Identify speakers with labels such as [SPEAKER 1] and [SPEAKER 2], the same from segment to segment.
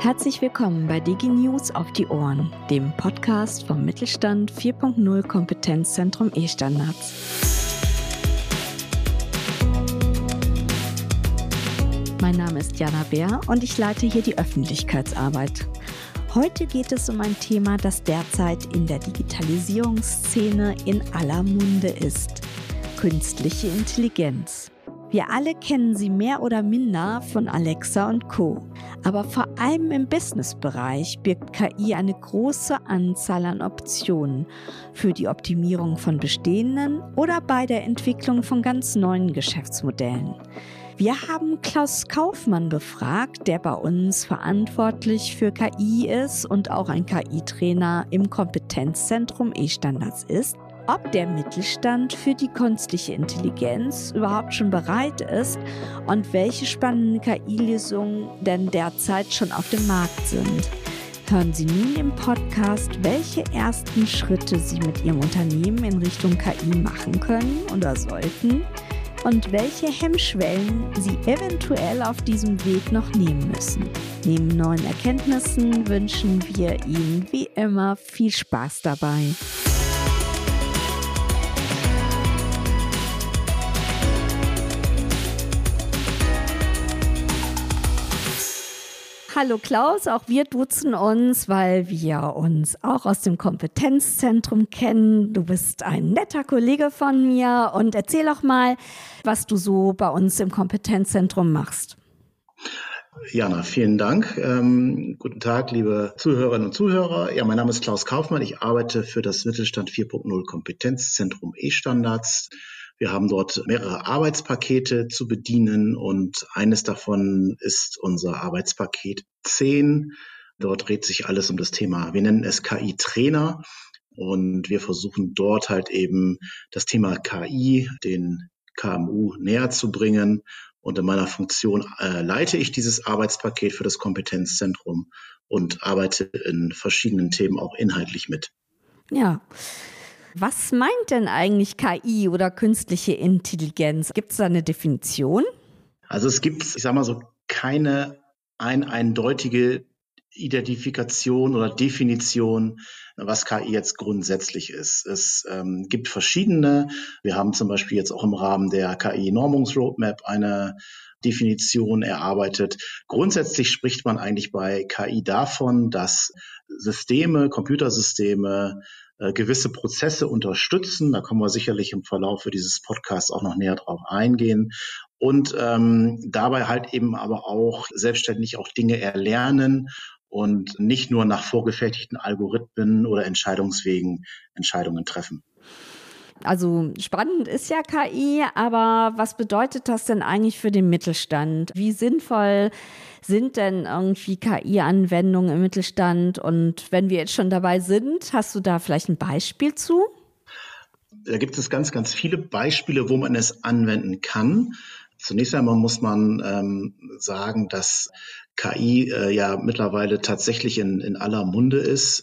[SPEAKER 1] Herzlich willkommen bei DigiNews auf die Ohren, dem Podcast vom Mittelstand 4.0 Kompetenzzentrum E-Standards. Mein Name ist Jana Bär und ich leite hier die Öffentlichkeitsarbeit. Heute geht es um ein Thema, das derzeit in der Digitalisierungsszene in aller Munde ist. Künstliche Intelligenz. Wir alle kennen sie mehr oder minder von Alexa und Co. Aber vor allem im Businessbereich birgt KI eine große Anzahl an Optionen für die Optimierung von bestehenden oder bei der Entwicklung von ganz neuen Geschäftsmodellen. Wir haben Klaus Kaufmann befragt, der bei uns verantwortlich für KI ist und auch ein KI-Trainer im Kompetenzzentrum E-Standards ist ob der Mittelstand für die künstliche Intelligenz überhaupt schon bereit ist und welche spannenden KI-Lösungen denn derzeit schon auf dem Markt sind. Hören Sie nun im Podcast, welche ersten Schritte Sie mit Ihrem Unternehmen in Richtung KI machen können oder sollten und welche Hemmschwellen Sie eventuell auf diesem Weg noch nehmen müssen. Neben neuen Erkenntnissen wünschen wir Ihnen wie immer viel Spaß dabei. Hallo Klaus, auch wir duzen uns, weil wir uns auch aus dem Kompetenzzentrum kennen. Du bist ein netter Kollege von mir und erzähl doch mal, was du so bei uns im Kompetenzzentrum machst.
[SPEAKER 2] Jana, vielen Dank. Ähm, guten Tag, liebe Zuhörerinnen und Zuhörer. Ja, mein Name ist Klaus Kaufmann. Ich arbeite für das Mittelstand 4.0 Kompetenzzentrum E-Standards. Wir haben dort mehrere Arbeitspakete zu bedienen und eines davon ist unser Arbeitspaket 10. Dort dreht sich alles um das Thema, wir nennen es KI-Trainer und wir versuchen dort halt eben das Thema KI den KMU näher zu bringen. Und in meiner Funktion äh, leite ich dieses Arbeitspaket für das Kompetenzzentrum und arbeite in verschiedenen Themen auch inhaltlich mit.
[SPEAKER 1] Ja. Was meint denn eigentlich KI oder künstliche Intelligenz? Gibt es da eine Definition?
[SPEAKER 2] Also es gibt, ich sage mal so, keine ein eindeutige Identifikation oder Definition, was KI jetzt grundsätzlich ist. Es ähm, gibt verschiedene. Wir haben zum Beispiel jetzt auch im Rahmen der KI-Normungsroadmap eine Definition erarbeitet. Grundsätzlich spricht man eigentlich bei KI davon, dass Systeme, Computersysteme äh, gewisse Prozesse unterstützen. Da kommen wir sicherlich im Verlauf dieses Podcasts auch noch näher drauf eingehen. Und ähm, dabei halt eben aber auch selbstständig auch Dinge erlernen und nicht nur nach vorgefertigten Algorithmen oder Entscheidungswegen Entscheidungen treffen.
[SPEAKER 1] Also spannend ist ja KI, aber was bedeutet das denn eigentlich für den Mittelstand? Wie sinnvoll sind denn irgendwie KI-Anwendungen im Mittelstand? Und wenn wir jetzt schon dabei sind, hast du da vielleicht ein Beispiel zu?
[SPEAKER 2] Da gibt es ganz, ganz viele Beispiele, wo man es anwenden kann. Zunächst einmal muss man ähm, sagen, dass KI äh, ja mittlerweile tatsächlich in, in aller Munde ist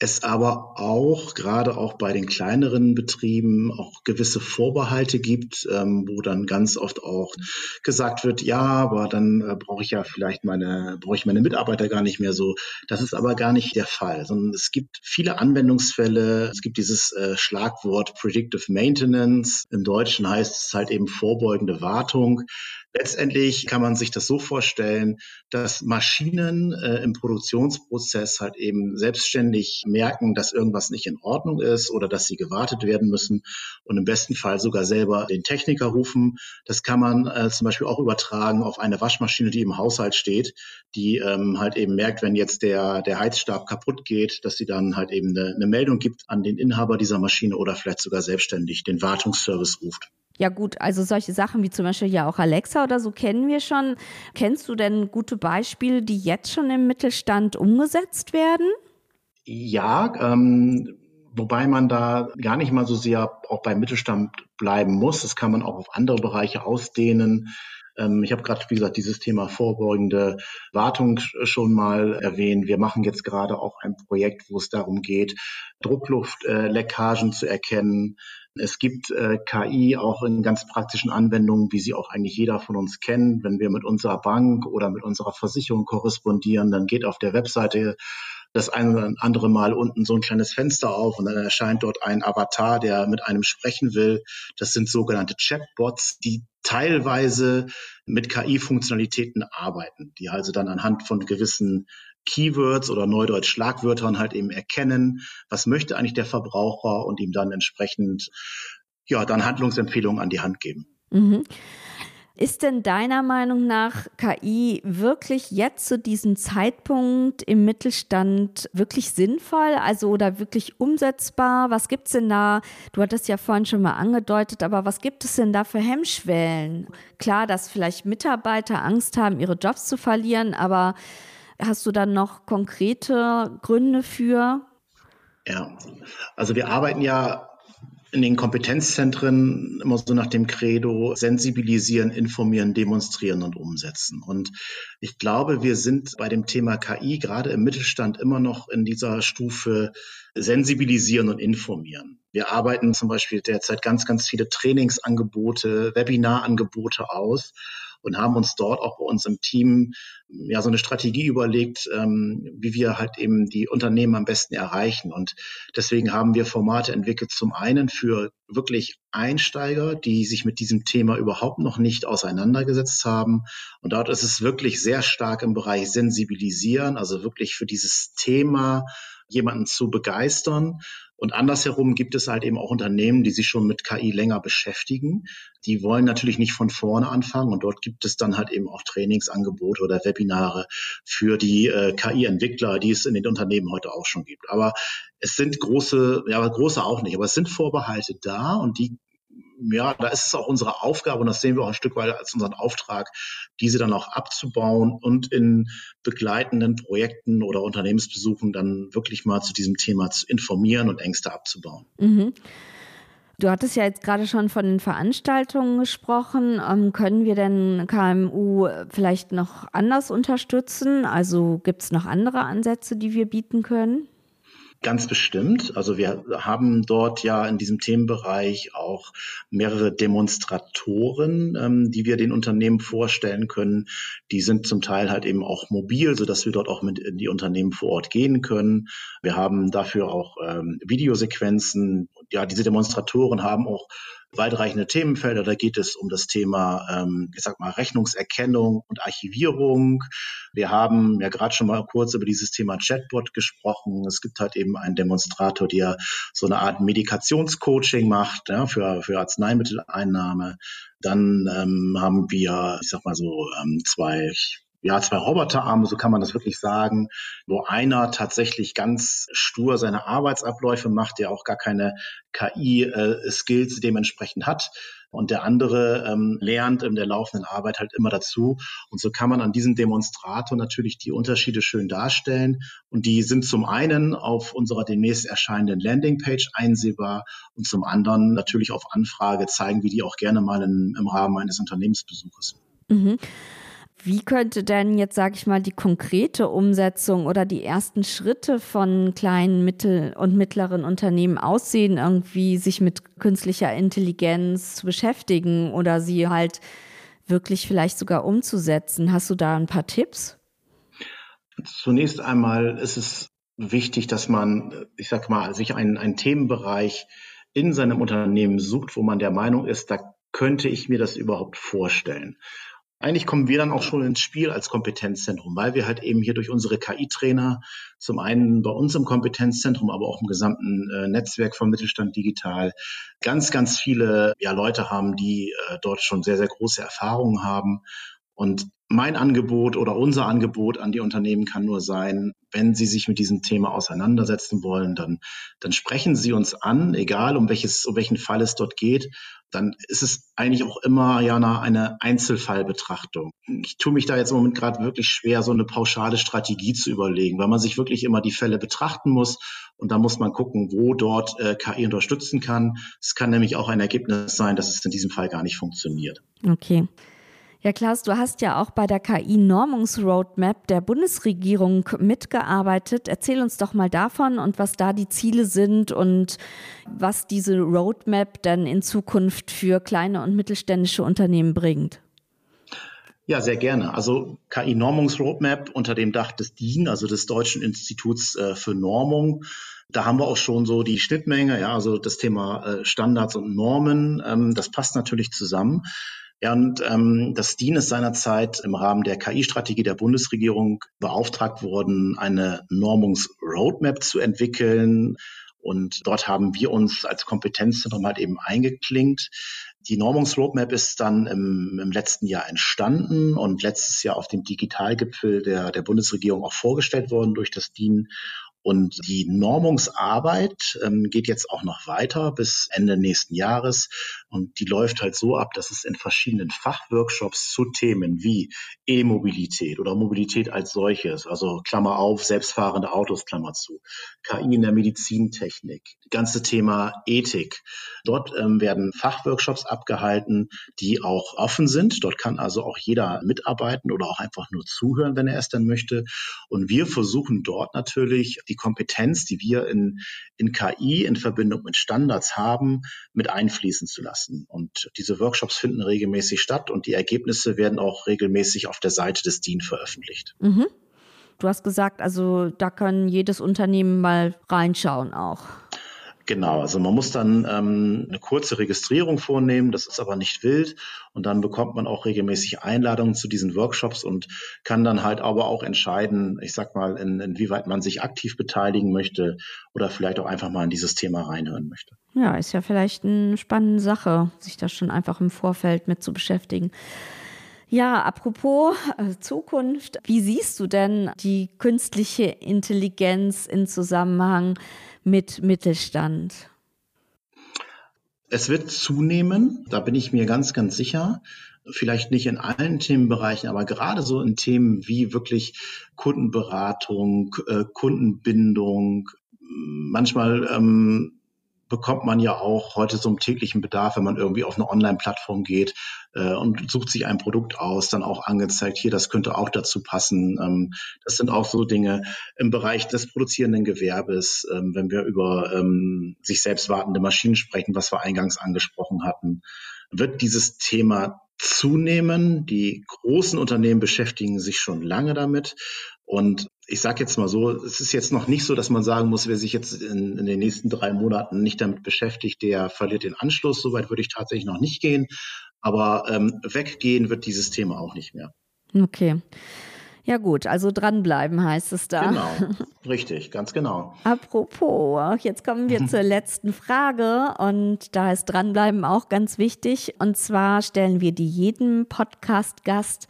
[SPEAKER 2] es aber auch, gerade auch bei den kleineren Betrieben, auch gewisse Vorbehalte gibt, ähm, wo dann ganz oft auch gesagt wird, ja, aber dann äh, brauche ich ja vielleicht meine, brauche ich meine Mitarbeiter gar nicht mehr so. Das ist aber gar nicht der Fall, sondern es gibt viele Anwendungsfälle. Es gibt dieses äh, Schlagwort Predictive Maintenance. Im Deutschen heißt es halt eben vorbeugende Wartung. Letztendlich kann man sich das so vorstellen, dass Maschinen äh, im Produktionsprozess halt eben selbstständig merken, dass irgendwas nicht in Ordnung ist oder dass sie gewartet werden müssen und im besten Fall sogar selber den Techniker rufen. Das kann man äh, zum Beispiel auch übertragen auf eine Waschmaschine, die im Haushalt steht, die ähm, halt eben merkt, wenn jetzt der, der Heizstab kaputt geht, dass sie dann halt eben eine, eine Meldung gibt an den Inhaber dieser Maschine oder vielleicht sogar selbstständig den Wartungsservice ruft.
[SPEAKER 1] Ja gut, also solche Sachen wie zum Beispiel ja auch Alexa oder so kennen wir schon. Kennst du denn gute Beispiele, die jetzt schon im Mittelstand umgesetzt werden?
[SPEAKER 2] Ja, ähm, wobei man da gar nicht mal so sehr auch beim Mittelstand bleiben muss. Das kann man auch auf andere Bereiche ausdehnen. Ähm, ich habe gerade, wie gesagt, dieses Thema vorbeugende Wartung schon mal erwähnt. Wir machen jetzt gerade auch ein Projekt, wo es darum geht, Druckluftleckagen zu erkennen Es gibt äh, KI auch in ganz praktischen Anwendungen, wie sie auch eigentlich jeder von uns kennt. Wenn wir mit unserer Bank oder mit unserer Versicherung korrespondieren, dann geht auf der Webseite das ein oder andere Mal unten so ein kleines Fenster auf und dann erscheint dort ein Avatar, der mit einem sprechen will. Das sind sogenannte Chatbots, die teilweise mit KI-Funktionalitäten arbeiten, die also dann anhand von gewissen Keywords oder Neudeutsch Schlagwörtern halt eben erkennen, was möchte eigentlich der Verbraucher und ihm dann entsprechend ja dann Handlungsempfehlungen an die Hand geben.
[SPEAKER 1] Mhm. Ist denn deiner Meinung nach KI wirklich jetzt zu diesem Zeitpunkt im Mittelstand wirklich sinnvoll, also oder wirklich umsetzbar? Was gibt es denn da? Du hattest ja vorhin schon mal angedeutet, aber was gibt es denn da für Hemmschwellen? Klar, dass vielleicht Mitarbeiter Angst haben, ihre Jobs zu verlieren, aber hast du dann noch konkrete Gründe für?
[SPEAKER 2] Ja, also wir arbeiten ja in den Kompetenzzentren immer so nach dem Credo sensibilisieren, informieren, demonstrieren und umsetzen. Und ich glaube, wir sind bei dem Thema KI gerade im Mittelstand immer noch in dieser Stufe sensibilisieren und informieren. Wir arbeiten zum Beispiel derzeit ganz, ganz viele Trainingsangebote, Webinarangebote aus und haben uns dort auch bei uns im Team ja so eine Strategie überlegt, ähm, wie wir halt eben die Unternehmen am besten erreichen. Und deswegen haben wir Formate entwickelt, zum einen für wirklich Einsteiger, die sich mit diesem Thema überhaupt noch nicht auseinandergesetzt haben. Und dort ist es wirklich sehr stark im Bereich Sensibilisieren, also wirklich für dieses Thema jemanden zu begeistern. Und andersherum gibt es halt eben auch Unternehmen, die sich schon mit KI länger beschäftigen. Die wollen natürlich nicht von vorne anfangen und dort gibt es dann halt eben auch Trainingsangebote oder Webinare für die äh, KI-Entwickler, die es in den Unternehmen heute auch schon gibt. Aber es sind große, ja, große auch nicht, aber es sind Vorbehalte da und die ja, da ist es auch unsere Aufgabe und das sehen wir auch ein Stück weit als unseren Auftrag, diese dann auch abzubauen und in begleitenden Projekten oder Unternehmensbesuchen dann wirklich mal zu diesem Thema zu informieren und Ängste abzubauen.
[SPEAKER 1] Mhm. Du hattest ja jetzt gerade schon von den Veranstaltungen gesprochen. Ähm, können wir denn KMU vielleicht noch anders unterstützen? Also gibt es noch andere Ansätze, die wir bieten können?
[SPEAKER 2] Ganz bestimmt. Also wir haben dort ja in diesem Themenbereich auch mehrere Demonstratoren, ähm, die wir den Unternehmen vorstellen können. Die sind zum Teil halt eben auch mobil, so dass wir dort auch mit in die Unternehmen vor Ort gehen können. Wir haben dafür auch ähm, Videosequenzen. Ja, diese Demonstratoren haben auch weitreichende Themenfelder. Da geht es um das Thema, ähm, ich sag mal, Rechnungserkennung und Archivierung. Wir haben ja gerade schon mal kurz über dieses Thema Chatbot gesprochen. Es gibt halt eben einen Demonstrator, der so eine Art Medikationscoaching macht ja, für, für Arzneimitteleinnahme. Dann ähm, haben wir, ich sag mal so, ähm, zwei ja, zwei Roboterarme, so kann man das wirklich sagen, wo einer tatsächlich ganz stur seine Arbeitsabläufe macht, der auch gar keine KI-Skills äh, dementsprechend hat. Und der andere ähm, lernt in der laufenden Arbeit halt immer dazu. Und so kann man an diesem Demonstrator natürlich die Unterschiede schön darstellen. Und die sind zum einen auf unserer demnächst erscheinenden Landingpage einsehbar und zum anderen natürlich auf Anfrage zeigen wir die auch gerne mal in, im Rahmen eines Unternehmensbesuches.
[SPEAKER 1] Mhm. Wie könnte denn jetzt, sage ich mal, die konkrete Umsetzung oder die ersten Schritte von kleinen, mittel- und mittleren Unternehmen aussehen, irgendwie sich mit künstlicher Intelligenz zu beschäftigen oder sie halt wirklich vielleicht sogar umzusetzen? Hast du da ein paar Tipps?
[SPEAKER 2] Zunächst einmal ist es wichtig, dass man, ich sag mal, sich einen, einen Themenbereich in seinem Unternehmen sucht, wo man der Meinung ist, da könnte ich mir das überhaupt vorstellen. Eigentlich kommen wir dann auch schon ins Spiel als Kompetenzzentrum, weil wir halt eben hier durch unsere KI-Trainer zum einen bei uns im Kompetenzzentrum, aber auch im gesamten äh, Netzwerk von Mittelstand Digital ganz, ganz viele ja, Leute haben, die äh, dort schon sehr, sehr große Erfahrungen haben und mein Angebot oder unser Angebot an die Unternehmen kann nur sein, wenn sie sich mit diesem Thema auseinandersetzen wollen, dann, dann sprechen sie uns an, egal um welches, um welchen Fall es dort geht. Dann ist es eigentlich auch immer ja eine Einzelfallbetrachtung. Ich tue mich da jetzt im Moment gerade wirklich schwer, so eine pauschale Strategie zu überlegen, weil man sich wirklich immer die Fälle betrachten muss und da muss man gucken, wo dort äh, KI unterstützen kann. Es kann nämlich auch ein Ergebnis sein, dass es in diesem Fall gar nicht funktioniert.
[SPEAKER 1] Okay. Ja, Klaus, du hast ja auch bei der KI-Normungsroadmap der Bundesregierung mitgearbeitet. Erzähl uns doch mal davon und was da die Ziele sind und was diese Roadmap dann in Zukunft für kleine und mittelständische Unternehmen bringt.
[SPEAKER 2] Ja, sehr gerne. Also KI-Normungsroadmap unter dem Dach des DIN, also des Deutschen Instituts äh, für Normung. Da haben wir auch schon so die Schnittmenge, ja, also das Thema äh, Standards und Normen. Ähm, das passt natürlich zusammen. Ja, und ähm, das DIN ist seinerzeit im Rahmen der KI-Strategie der Bundesregierung beauftragt worden, eine Normungsroadmap zu entwickeln. Und dort haben wir uns als Kompetenzzentrum halt eben eingeklinkt. Die Normungsroadmap ist dann im, im, letzten Jahr entstanden und letztes Jahr auf dem Digitalgipfel der, der Bundesregierung auch vorgestellt worden durch das DIN. Und die Normungsarbeit ähm, geht jetzt auch noch weiter bis Ende nächsten Jahres. Und die läuft halt so ab, dass es in verschiedenen Fachworkshops zu Themen wie E-Mobilität oder Mobilität als solches, also Klammer auf, selbstfahrende Autos, Klammer zu, KI in der Medizintechnik, ganze Thema Ethik. Dort ähm, werden Fachworkshops abgehalten, die auch offen sind. Dort kann also auch jeder mitarbeiten oder auch einfach nur zuhören, wenn er es dann möchte. Und wir versuchen dort natürlich die Kompetenz, die wir in, in KI in Verbindung mit Standards haben, mit einfließen zu lassen. Und diese Workshops finden regelmäßig statt und die Ergebnisse werden auch regelmäßig auf der Seite des DIN veröffentlicht. Mhm.
[SPEAKER 1] Du hast gesagt, also da kann jedes Unternehmen mal reinschauen auch.
[SPEAKER 2] Genau, also man muss dann ähm, eine kurze Registrierung vornehmen, das ist aber nicht wild und dann bekommt man auch regelmäßig Einladungen zu diesen Workshops und kann dann halt aber auch entscheiden, ich sag mal, in, inwieweit man sich aktiv beteiligen möchte oder vielleicht auch einfach mal in dieses Thema reinhören möchte.
[SPEAKER 1] Ja, ist ja vielleicht eine spannende Sache, sich da schon einfach im Vorfeld mit zu beschäftigen. Ja, apropos äh, Zukunft, wie siehst du denn die künstliche Intelligenz in Zusammenhang mit Mittelstand?
[SPEAKER 2] Es wird zunehmen, da bin ich mir ganz, ganz sicher. Vielleicht nicht in allen Themenbereichen, aber gerade so in Themen wie wirklich Kundenberatung, äh, Kundenbindung, manchmal ähm, bekommt man ja auch heute so im täglichen Bedarf, wenn man irgendwie auf eine Online-Plattform geht äh, und sucht sich ein Produkt aus, dann auch angezeigt, hier, das könnte auch dazu passen. Ähm, das sind auch so Dinge im Bereich des produzierenden Gewerbes, ähm, wenn wir über ähm, sich selbst wartende Maschinen sprechen, was wir eingangs angesprochen hatten, wird dieses Thema zunehmen. Die großen Unternehmen beschäftigen sich schon lange damit. Und ich sage jetzt mal so, es ist jetzt noch nicht so, dass man sagen muss, wer sich jetzt in, in, den nächsten drei Monaten nicht damit beschäftigt, der verliert den Anschluss. Soweit würde ich tatsächlich noch nicht gehen. Aber ähm, weggehen wird dieses Thema auch nicht mehr.
[SPEAKER 1] Okay. Ja gut, also dranbleiben heißt es da.
[SPEAKER 2] Genau, richtig, ganz genau.
[SPEAKER 1] Apropos, jetzt kommen wir zur letzten Frage und da ist dranbleiben auch ganz wichtig. Und zwar stellen wir die jedem Podcast-Gast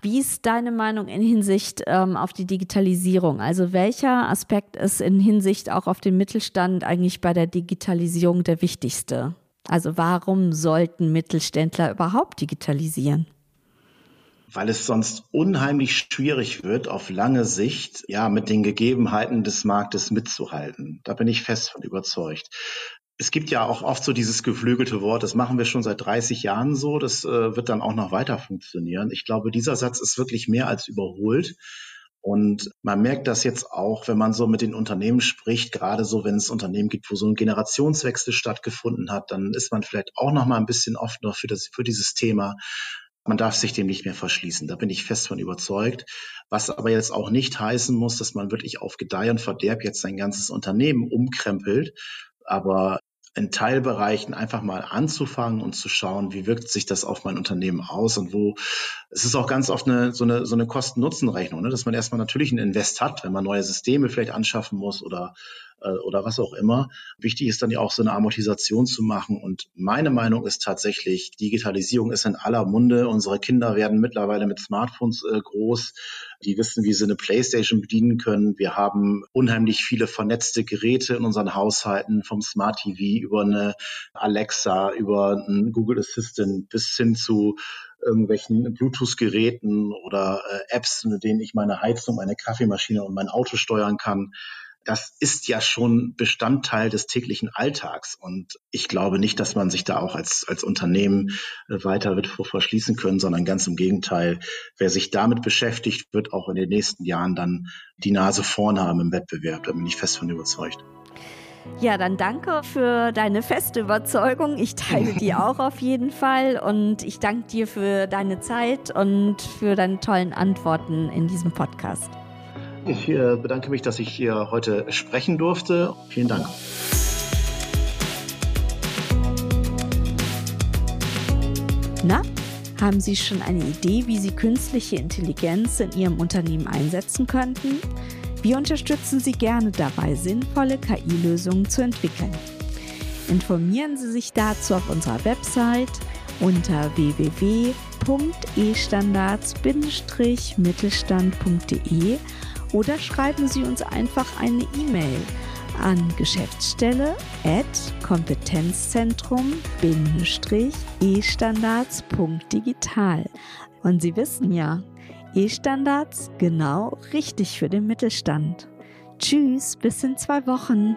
[SPEAKER 1] wie ist deine Meinung in Hinsicht ähm, auf die Digitalisierung? Also welcher Aspekt ist in Hinsicht auch auf den Mittelstand eigentlich bei der Digitalisierung der wichtigste? Also warum sollten Mittelständler überhaupt digitalisieren?
[SPEAKER 2] Weil es sonst unheimlich schwierig wird, auf lange Sicht ja mit den Gegebenheiten des Marktes mitzuhalten. Da bin ich fest von überzeugt es gibt ja auch oft so dieses geflügelte Wort, das machen wir schon seit 30 Jahren so, das äh, wird dann auch noch weiter funktionieren. Ich glaube, dieser Satz ist wirklich mehr als überholt. Und man merkt das jetzt auch, wenn man so mit den Unternehmen spricht, gerade so, wenn es Unternehmen gibt, wo so ein Generationswechsel stattgefunden hat, dann ist man vielleicht auch noch mal ein bisschen offener für, das, für dieses Thema. Man darf sich dem nicht mehr verschließen. Da bin ich fest von überzeugt. Was aber jetzt auch nicht heißen muss, dass man wirklich auf Gedeih und Verderb jetzt sein ganzes Unternehmen umkrempelt. Aber in Teilbereichen einfach mal anzufangen und zu schauen, wie wirkt sich das auf mein Unternehmen aus und wo es ist auch ganz oft eine, so eine, so eine Kosten-Nutzen-Rechnung, ne? dass man erstmal natürlich einen Invest hat, wenn man neue Systeme vielleicht anschaffen muss oder äh, oder was auch immer. Wichtig ist dann ja auch so eine Amortisation zu machen. Und meine Meinung ist tatsächlich, Digitalisierung ist in aller Munde. Unsere Kinder werden mittlerweile mit Smartphones äh, groß. Die wissen, wie sie eine Playstation bedienen können. Wir haben unheimlich viele vernetzte Geräte in unseren Haushalten, vom Smart TV über eine Alexa, über einen Google Assistant bis hin zu irgendwelchen Bluetooth-Geräten oder äh, Apps, mit denen ich meine Heizung, meine Kaffeemaschine und mein Auto steuern kann das ist ja schon Bestandteil des täglichen Alltags. Und ich glaube nicht, dass man sich da auch als, als Unternehmen äh, weiter wird verschließen können, sondern ganz im Gegenteil. Wer sich damit beschäftigt, wird auch in den nächsten Jahren dann die Nase vorn haben im Wettbewerb. Da bin ich fest von überzeugt.
[SPEAKER 1] Ja, dann danke für deine feste Überzeugung. Ich teile die auch auf jeden Fall. Und ich danke dir für deine Zeit und für deine tollen Antworten in diesem Podcast.
[SPEAKER 2] Ich äh, bedanke mich, dass ich hier heute sprechen durfte. Vielen Dank.
[SPEAKER 1] Na, haben Sie schon eine Idee, wie Sie künstliche Intelligenz in Ihrem Unternehmen einsetzen könnten? Wir unterstützen Sie gerne dabei, sinnvolle KI-Lösungen zu entwickeln. Informieren Sie sich dazu auf unserer Website unter www.estandards-mittelstand.de oder schreiben Sie uns einfach eine E-Mail an Geschäftsstelle at kompetenzzentrum-e-standards.digital. Und Sie wissen ja, E-Standards genau richtig für den Mittelstand. Tschüss, bis in zwei Wochen.